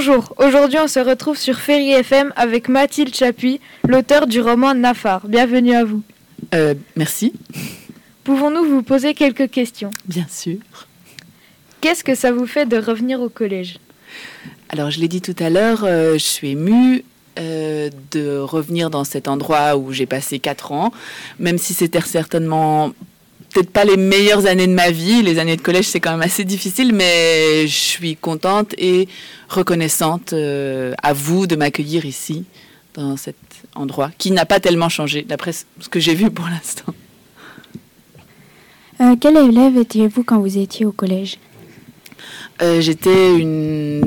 Bonjour, aujourd'hui on se retrouve sur Ferry FM avec Mathilde Chapuis, l'auteur du roman Nafar. Bienvenue à vous. Euh, merci. Pouvons-nous vous poser quelques questions? Bien sûr. Qu'est-ce que ça vous fait de revenir au collège? Alors, je l'ai dit tout à l'heure, euh, je suis émue euh, de revenir dans cet endroit où j'ai passé quatre ans, même si c'était certainement peut-être pas les meilleures années de ma vie. Les années de collège, c'est quand même assez difficile, mais je suis contente et reconnaissante euh, à vous de m'accueillir ici, dans cet endroit, qui n'a pas tellement changé, d'après ce que j'ai vu pour l'instant. Euh, quel élève étiez-vous quand vous étiez au collège? Euh, J'étais une,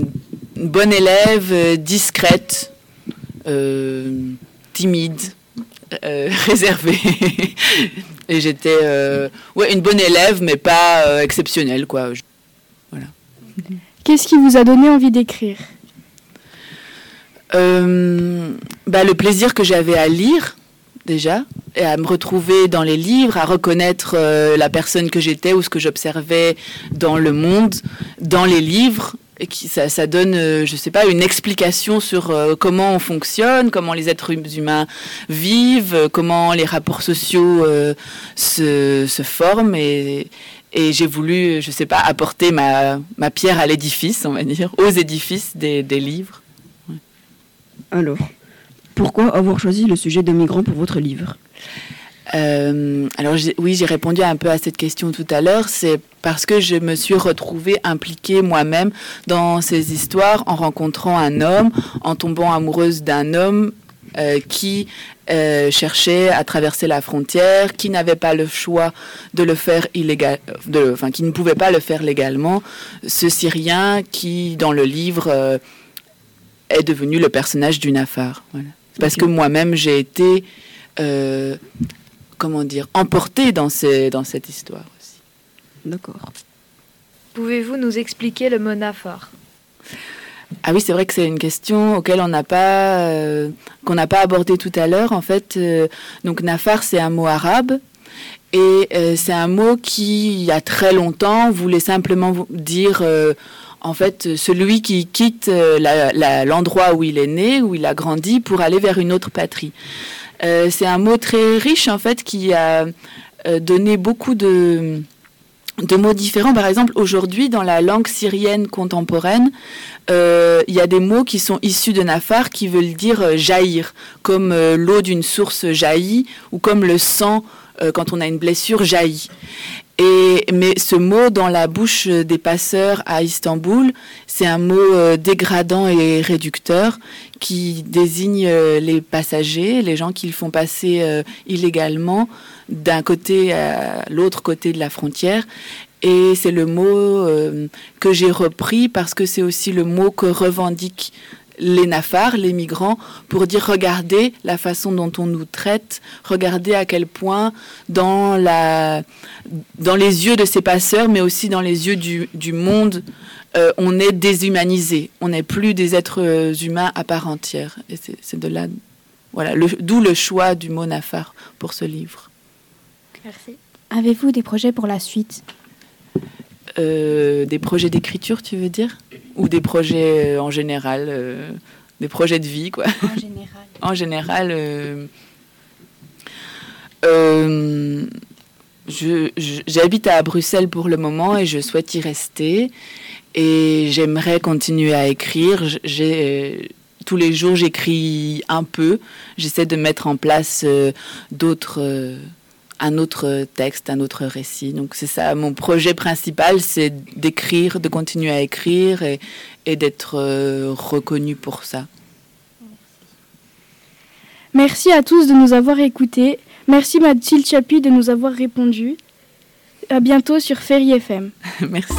une, bonne élève, discrète, timide, réservée. Et j'étais euh, ouais, une bonne élève, mais pas euh, exceptionnelle, quoi. Voilà. Qu'est-ce qui vous a donné envie d'écrire? Euh, bah, Le plaisir que j'avais à lire, déjà, et à me retrouver dans les livres, à reconnaître la personne que j'étais ou ce que j'observais dans le monde, dans les livres, qui, ça, donne, euh, je sais pas, une explication sur euh, comment on fonctionne, comment les êtres humains vivent, euh, comment les rapports sociaux se, se, forment et, j'ai voulu, je sais pas, apporter ma, pierre à l'édifice, on va dire, aux édifices des, livres. Alors, pourquoi avoir choisi le sujet de migrants pour votre livre? Euh, alors oui, j'ai répondu un peu à cette question tout à l'heure. C'est parce que je me suis retrouvée impliquée moi-même dans ces histoires en rencontrant un homme, en tombant amoureuse d'un homme euh, qui euh, cherchait à traverser la frontière, qui n'avait pas le choix de le faire illégal, de, enfin qui ne pouvait pas le faire légalement. Ce Syrien qui, dans le livre, est devenu le personnage d'une affaire. Voilà. Parce okay. que moi-même j'ai été euh, comment dire, emporté dans, ces, dans cette histoire aussi. D'accord. Pouvez-vous nous expliquer le mot nafar ah oui, c'est vrai que c'est une question auquel on n'a pas euh, qu'on n'a pas abordé tout à l'heure. En fait, euh, donc nafar c'est un mot arabe et euh, c'est un mot qui il y a très longtemps voulait simplement dire euh, en fait celui qui quitte l'endroit où il est né, où il a grandi pour aller vers une autre patrie. Euh, c'est un mot très riche en fait qui a euh, donné beaucoup de mots différents. Par exemple, aujourd'hui, dans la langue syrienne contemporaine, euh, il y a des mots qui sont issus de Nafar qui veulent dire jaillir, comme l'eau d'une source jaillit, ou comme le sang, quand on a une blessure, jaillit. Mais ce mot dans la bouche des passeurs à Istanbul, c'est un mot euh, dégradant et réducteur qui désigne euh, les passagers, les gens qui le font passer euh, illégalement d'un côté à l'autre côté de la frontière. Et c'est le mot que j'ai repris parce que c'est aussi le mot que revendiquent les nafars, les migrants, pour dire regardez la façon dont on nous traite, regardez à quel point dans, la, dans les yeux de ces passeurs, mais aussi dans les yeux du, du monde, euh, on est déshumanisé, on n'est plus des êtres humains à part entière. Et c'est de là, voilà, d'où le, choix du mot nafar pour ce livre. Merci. Avez-vous des projets pour la suite? Euh, des projets d'écriture, tu veux dire? Ou des projets euh, en général euh, Des projets de vie, quoi En général. en général, j'habite à Bruxelles pour le moment et je souhaite y rester. Et j'aimerais continuer à écrire. J'ai tous les jours, j'écris un peu. J'essaie de mettre en place d'autres un autre texte, un autre récit. Donc c'est ça, mon projet principal, c'est d'écrire, de continuer à écrire et, d'être euh, reconnu pour ça. Merci à tous de nous avoir écoutés. Merci Mathilde Chapuis de nous avoir répondu. À bientôt sur Ferry FM. Merci.